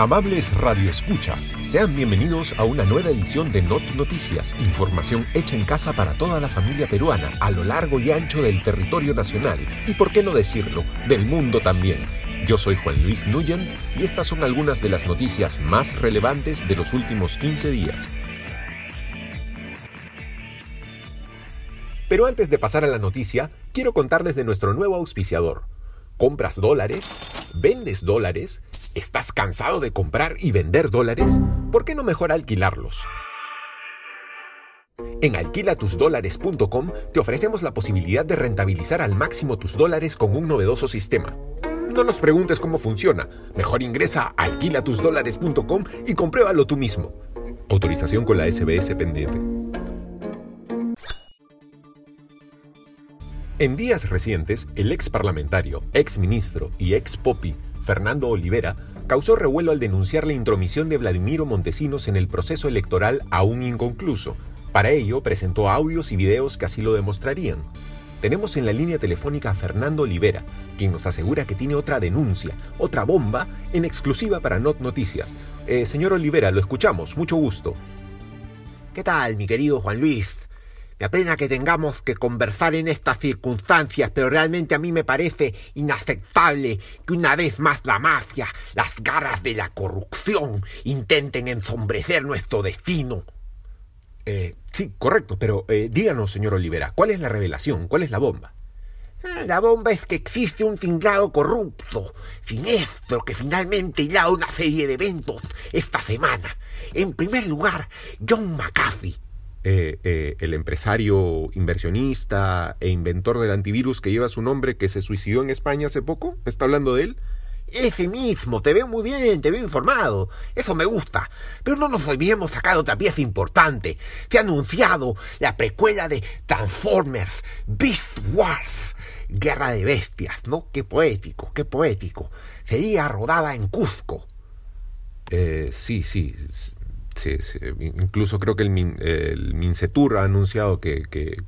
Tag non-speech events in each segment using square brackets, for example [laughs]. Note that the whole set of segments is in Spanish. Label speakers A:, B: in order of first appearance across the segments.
A: Amables radioescuchas, sean bienvenidos a una nueva edición de Not Noticias, información hecha en casa para toda la familia peruana a lo largo y ancho del territorio nacional y, por qué no decirlo, del mundo también. Yo soy Juan Luis Nuyent y estas son algunas de las noticias más relevantes de los últimos 15 días. Pero antes de pasar a la noticia, quiero contarles de nuestro nuevo auspiciador. ¿Compras dólares? ¿Vendes dólares? ¿Estás cansado de comprar y vender dólares? ¿Por qué no mejor alquilarlos? En alquilatusdólares.com te ofrecemos la posibilidad de rentabilizar al máximo tus dólares con un novedoso sistema. No nos preguntes cómo funciona, mejor ingresa a alquilatusdólares.com y compruébalo tú mismo. Autorización con la SBS pendiente. En días recientes, el ex parlamentario, ex ministro y ex popi Fernando Olivera, causó revuelo al denunciar la intromisión de Vladimiro Montesinos en el proceso electoral aún inconcluso. Para ello, presentó audios y videos que así lo demostrarían. Tenemos en la línea telefónica a Fernando Olivera, quien nos asegura que tiene otra denuncia, otra bomba, en exclusiva para Not Noticias. Eh, señor Olivera, lo escuchamos, mucho gusto.
B: ¿Qué tal, mi querido Juan Luis? Me apena que tengamos que conversar en estas circunstancias, pero realmente a mí me parece inaceptable que una vez más la mafia, las garras de la corrupción, intenten ensombrecer nuestro destino.
A: Eh, sí, correcto, pero eh, díganos, señor Olivera, ¿cuál es la revelación? ¿Cuál es la bomba?
B: Ah, la bomba es que existe un tinglado corrupto, siniestro, que finalmente a una serie de eventos esta semana. En primer lugar, John McAfee,
A: eh, eh, el empresario inversionista e inventor del antivirus que lleva su nombre, que se suicidó en España hace poco? ¿Me está hablando de él?
B: Ese mismo, te veo muy bien, te veo informado. Eso me gusta. Pero no nos olvidemos sacar otra pieza importante. Se ha anunciado la precuela de Transformers, Beast Wars. Guerra de bestias, ¿no? Qué poético, qué poético. Sería rodada en Cusco.
A: Eh, sí, sí. Sí, incluso creo que el, el Mincetur ha anunciado que,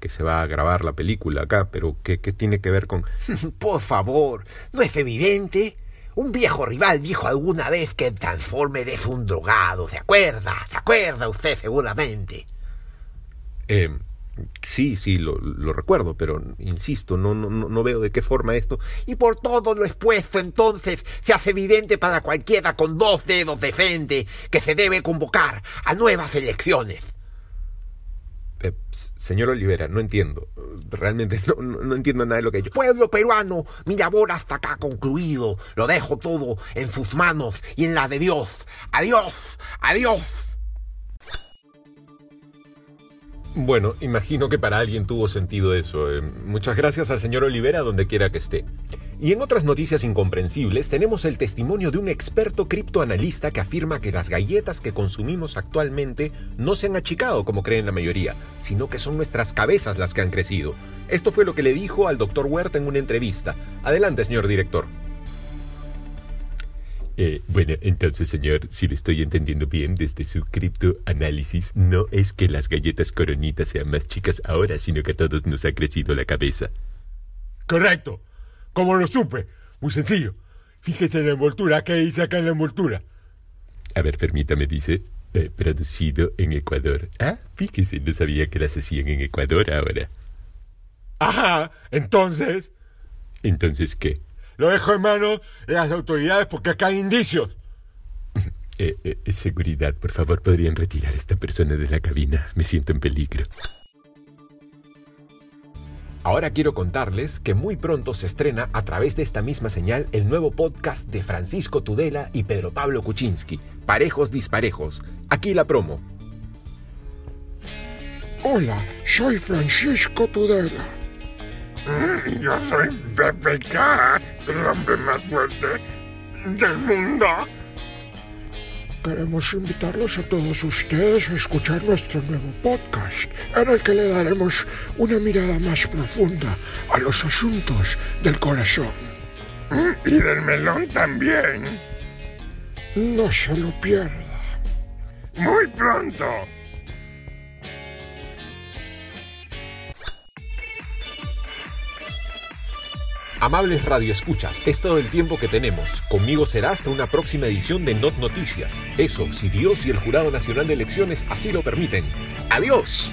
A: se va a grabar la película acá, pero ¿qué, tiene que ver con...? [laughs]
B: Por favor, ¿no es evidente? Un viejo rival dijo alguna vez que el Transformer es un drogado, ¿se acuerda? ¿Se acuerda usted seguramente?
A: Eh, Sí, sí, lo, recuerdo, pero insisto, no, no, no veo de qué forma esto.
B: Y por todo lo expuesto, entonces, se hace evidente para cualquiera con dos dedos de frente que se debe convocar a nuevas elecciones.
A: Eh, señor Olivera, no entiendo. Realmente no, no, entiendo nada de lo que ha hecho.
B: Pueblo peruano, mi labor hasta acá concluido. Lo dejo todo en sus manos y en la de Dios. Adiós, adiós.
A: Bueno, imagino que para alguien tuvo sentido eso. Eh, muchas gracias al señor Olivera donde quiera que esté. Y en otras noticias incomprensibles tenemos el testimonio de un experto criptoanalista que afirma que las galletas que consumimos actualmente no se han achicado como creen la mayoría, sino que son nuestras cabezas las que han crecido. Esto fue lo que le dijo al doctor Huerta en una entrevista. Adelante, señor director.
C: Eh, bueno, entonces, señor, si lo estoy entendiendo bien desde su criptoanálisis, no es que las galletas coronitas sean más chicas ahora, sino que a todos nos ha crecido la cabeza.
D: Correcto. ¿Cómo lo supe? Muy sencillo. Fíjese en la envoltura. ¿Qué dice acá en la envoltura?
C: A ver, permítame, dice. Eh, producido en Ecuador. Ah, fíjese, no sabía que las hacían en Ecuador ahora.
D: Ajá, entonces.
C: ¿Entonces qué?
D: Lo dejo en manos de las autoridades porque acá hay indicios.
C: Eh, eh, seguridad, por favor, podrían retirar a esta persona de la cabina. Me siento en peligro.
A: Ahora quiero contarles que muy pronto se estrena a través de esta misma señal el nuevo podcast de Francisco Tudela y Pedro Pablo Kuczynski, Parejos Disparejos. Aquí la promo.
E: Hola, soy Francisco Tudela
F: yo soy PPK, el hombre más fuerte del mundo.
E: Queremos invitarlos a todos ustedes a escuchar nuestro nuevo podcast, en el que le daremos una mirada más profunda a los asuntos del corazón.
F: Y del melón también.
E: No se lo pierda.
F: Muy pronto.
A: Amables radioescuchas, es todo el tiempo que tenemos. Conmigo será hasta una próxima edición de Not Noticias. Eso, si Dios y el Jurado Nacional de Elecciones así lo permiten. ¡Adiós!